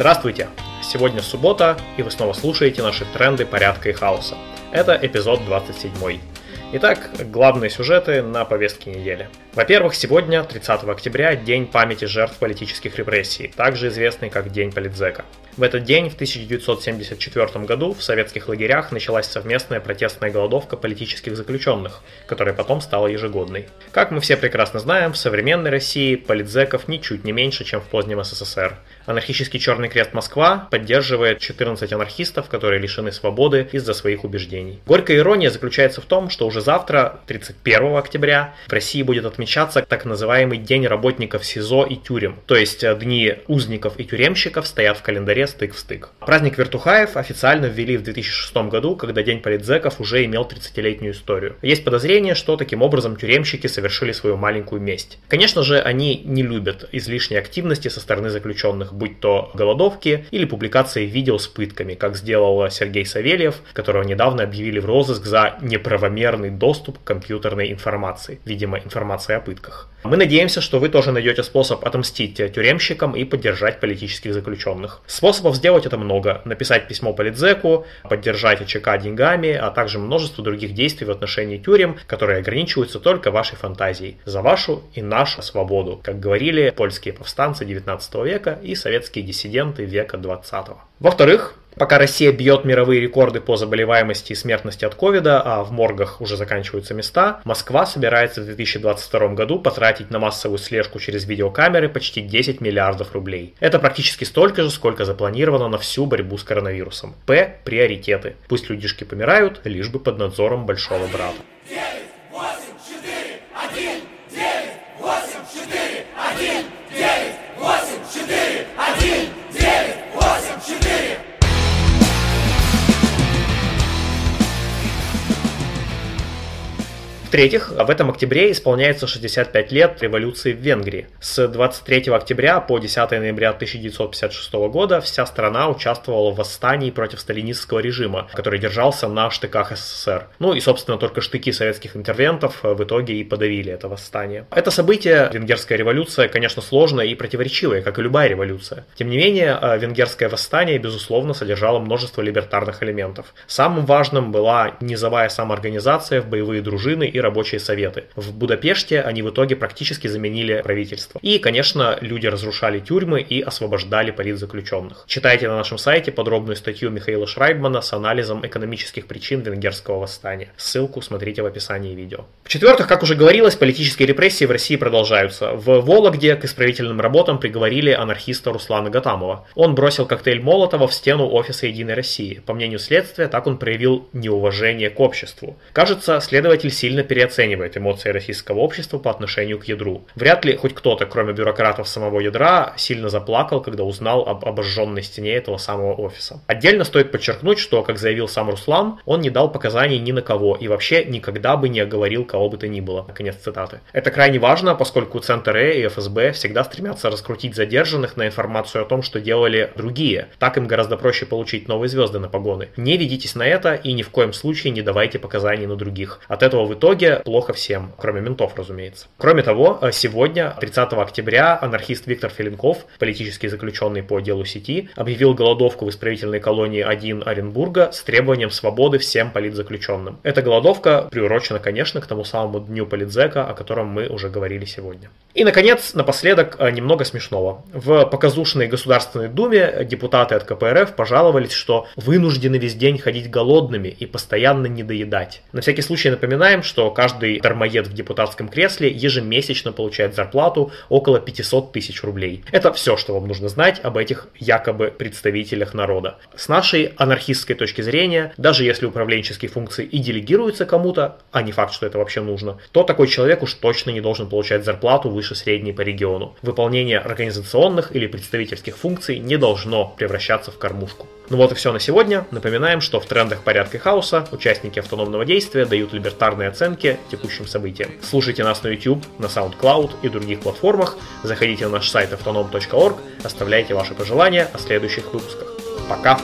Здравствуйте! Сегодня суббота, и вы снова слушаете наши тренды порядка и хаоса. Это эпизод 27. Итак, главные сюжеты на повестке недели. Во-первых, сегодня, 30 октября, День памяти жертв политических репрессий, также известный как День Политзека. В этот день, в 1974 году, в советских лагерях началась совместная протестная голодовка политических заключенных, которая потом стала ежегодной. Как мы все прекрасно знаем, в современной России политзеков ничуть не меньше, чем в позднем СССР. Анархический Черный Крест Москва поддерживает 14 анархистов, которые лишены свободы из-за своих убеждений. Горькая ирония заключается в том, что уже завтра, 31 октября, в России будет отмечаться так называемый День работников СИЗО и тюрем. То есть э, дни узников и тюремщиков стоят в календаре стык в стык. Праздник Вертухаев официально ввели в 2006 году, когда День политзеков уже имел 30-летнюю историю. Есть подозрение, что таким образом тюремщики совершили свою маленькую месть. Конечно же, они не любят излишней активности со стороны заключенных, будь то голодовки или публикации видео с пытками, как сделал Сергей Савельев, которого недавно объявили в розыск за неправомерный доступ к компьютерной информации, видимо, информации о пытках. Мы надеемся, что вы тоже найдете способ отомстить тюремщикам и поддержать политических заключенных. Способов сделать это много. Написать письмо политзеку, поддержать ЧК деньгами, а также множество других действий в отношении тюрем, которые ограничиваются только вашей фантазией. За вашу и нашу свободу, как говорили польские повстанцы 19 века и советские диссиденты века 20. Во-вторых, Пока Россия бьет мировые рекорды по заболеваемости и смертности от ковида, а в моргах уже заканчиваются места, Москва собирается в 2022 году потратить на массовую слежку через видеокамеры почти 10 миллиардов рублей. Это практически столько же, сколько запланировано на всю борьбу с коронавирусом. П. Приоритеты. Пусть людишки помирают, лишь бы под надзором большого брата. В-третьих, в этом октябре исполняется 65 лет революции в Венгрии. С 23 октября по 10 ноября 1956 года вся страна участвовала в восстании против сталинистского режима, который держался на штыках СССР. Ну и, собственно, только штыки советских интервентов в итоге и подавили это восстание. Это событие, венгерская революция, конечно, сложная и противоречивая, как и любая революция. Тем не менее, э, венгерское восстание, безусловно, содержало множество либертарных элементов. Самым важным была низовая самоорганизация в боевые дружины и рабочие советы. В Будапеште они в итоге практически заменили правительство. И, конечно, люди разрушали тюрьмы и освобождали политзаключенных. Читайте на нашем сайте подробную статью Михаила Шрайбмана с анализом экономических причин венгерского восстания. Ссылку смотрите в описании видео. В-четвертых, как уже говорилось, политические репрессии в России продолжаются. В Вологде к исправительным работам приговорили анархиста Руслана Гатамова. Он бросил коктейль Молотова в стену офиса Единой России. По мнению следствия, так он проявил неуважение к обществу. Кажется, следователь сильно переоценивает эмоции российского общества по отношению к ядру. Вряд ли хоть кто-то, кроме бюрократов самого ядра, сильно заплакал, когда узнал об обожженной стене этого самого офиса. Отдельно стоит подчеркнуть, что, как заявил сам Руслан, он не дал показаний ни на кого и вообще никогда бы не оговорил кого бы то ни было. Конец цитаты. Это крайне важно, поскольку Центр Э и ФСБ всегда стремятся раскрутить задержанных на информацию о том, что делали другие. Так им гораздо проще получить новые звезды на погоны. Не ведитесь на это и ни в коем случае не давайте показаний на других. От этого в итоге итоге плохо всем, кроме ментов, разумеется. Кроме того, э, сегодня, 30 октября, анархист Виктор Филинков, политический заключенный по делу сети, объявил голодовку в исправительной колонии 1 Оренбурга с требованием свободы всем политзаключенным. Эта голодовка приурочена, конечно, к тому самому дню политзека, о котором мы уже говорили сегодня. И, наконец, напоследок, э, немного смешного. В показушной Государственной Думе депутаты от КПРФ пожаловались, что вынуждены весь день ходить голодными и постоянно не доедать. На всякий случай напоминаем, что каждый дармоед в депутатском кресле ежемесячно получает зарплату около 500 тысяч рублей. Это все, что вам нужно знать об этих якобы представителях народа. С нашей анархистской точки зрения, даже если управленческие функции и делегируются кому-то, а не факт, что это вообще нужно, то такой человек уж точно не должен получать зарплату выше средней по региону. Выполнение организационных или представительских функций не должно превращаться в кормушку. Ну вот и все на сегодня. Напоминаем, что в трендах порядка хаоса участники автономного действия дают либертарные оценки текущим событиям. Слушайте нас на YouTube, на SoundCloud и других платформах. Заходите на наш сайт autonom.org, оставляйте ваши пожелания о следующих выпусках. Пока!